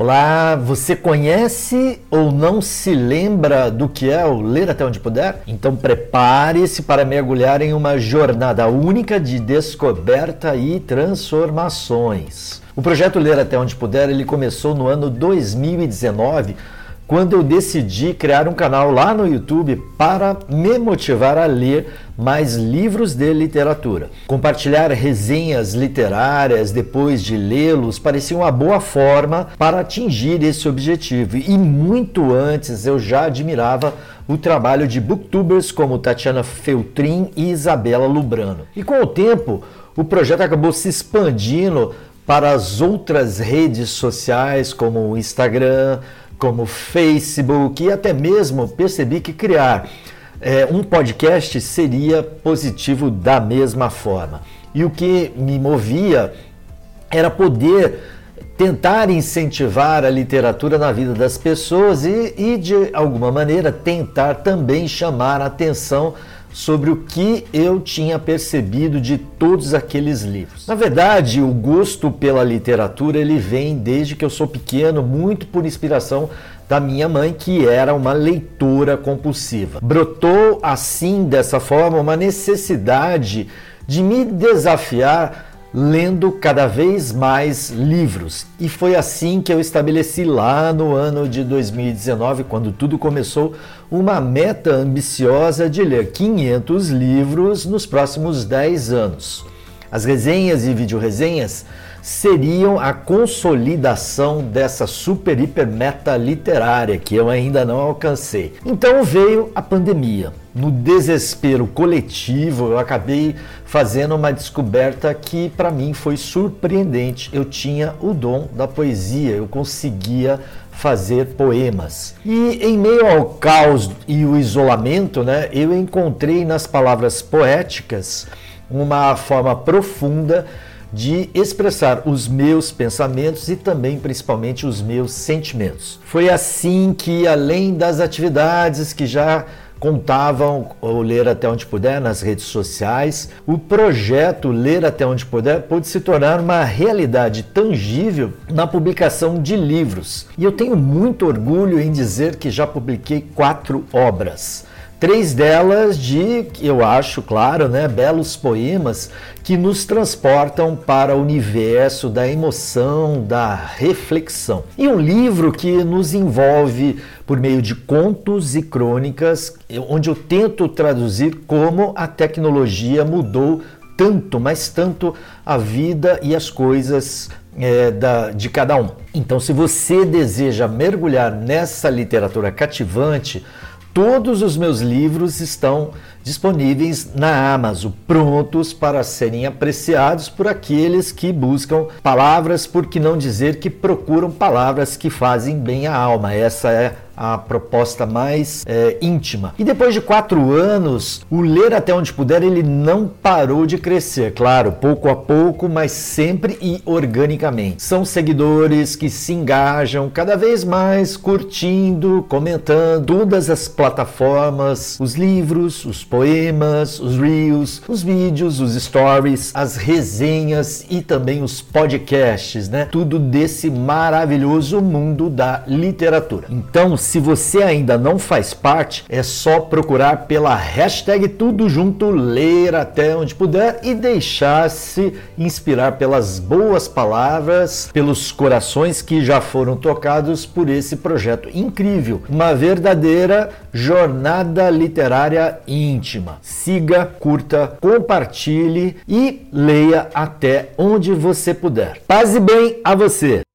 Olá, você conhece ou não se lembra do que é o Ler Até Onde Puder? Então prepare-se para mergulhar em uma jornada única de descoberta e transformações. O projeto Ler Até Onde Puder ele começou no ano 2019 quando eu decidi criar um canal lá no YouTube para me motivar a ler mais livros de literatura. Compartilhar resenhas literárias depois de lê-los parecia uma boa forma para atingir esse objetivo. E muito antes eu já admirava o trabalho de booktubers como Tatiana Feltrin e Isabela Lubrano. E com o tempo, o projeto acabou se expandindo para as outras redes sociais como o Instagram, como Facebook e até mesmo percebi que criar é, um podcast seria positivo da mesma forma. E o que me movia era poder tentar incentivar a literatura na vida das pessoas e, e de alguma maneira, tentar também chamar a atenção sobre o que eu tinha percebido de todos aqueles livros. Na verdade, o gosto pela literatura ele vem desde que eu sou pequeno, muito por inspiração da minha mãe, que era uma leitora compulsiva. Brotou assim, dessa forma, uma necessidade de me desafiar lendo cada vez mais livros. E foi assim que eu estabeleci lá no ano de 2019, quando tudo começou, uma meta ambiciosa de ler 500 livros nos próximos 10 anos. As resenhas e videoresenhas seriam a consolidação dessa super hiper meta literária que eu ainda não alcancei. Então veio a pandemia. No desespero coletivo, eu acabei fazendo uma descoberta que para mim foi surpreendente. Eu tinha o dom da poesia, eu conseguia fazer poemas. E em meio ao caos e o isolamento, né, eu encontrei nas palavras poéticas uma forma profunda de expressar os meus pensamentos e também, principalmente, os meus sentimentos. Foi assim que, além das atividades que já contavam ou ler até onde puder nas redes sociais, o projeto Ler até onde puder pôde se tornar uma realidade tangível na publicação de livros. E eu tenho muito orgulho em dizer que já publiquei quatro obras. Três delas de, eu acho, claro, né, belos poemas que nos transportam para o universo da emoção, da reflexão. E um livro que nos envolve por meio de contos e crônicas, onde eu tento traduzir como a tecnologia mudou tanto, mas tanto a vida e as coisas é, da, de cada um. Então, se você deseja mergulhar nessa literatura cativante, Todos os meus livros estão disponíveis na Amazon, prontos para serem apreciados por aqueles que buscam palavras, por que não dizer que procuram palavras que fazem bem à alma. Essa é a proposta mais é, íntima. E depois de quatro anos, o Ler Até Onde Puder, ele não parou de crescer, claro, pouco a pouco, mas sempre e organicamente. São seguidores que se engajam cada vez mais, curtindo, comentando todas as plataformas, os livros, os poemas, os reels, os vídeos, os stories, as resenhas e também os podcasts, né? Tudo desse maravilhoso mundo da literatura. Então, se você ainda não faz parte, é só procurar pela hashtag Tudo Junto, ler até onde puder e deixar-se inspirar pelas boas palavras, pelos corações que já foram tocados por esse projeto incrível. Uma verdadeira jornada literária íntima. Siga, curta, compartilhe e leia até onde você puder. Paz e bem a você!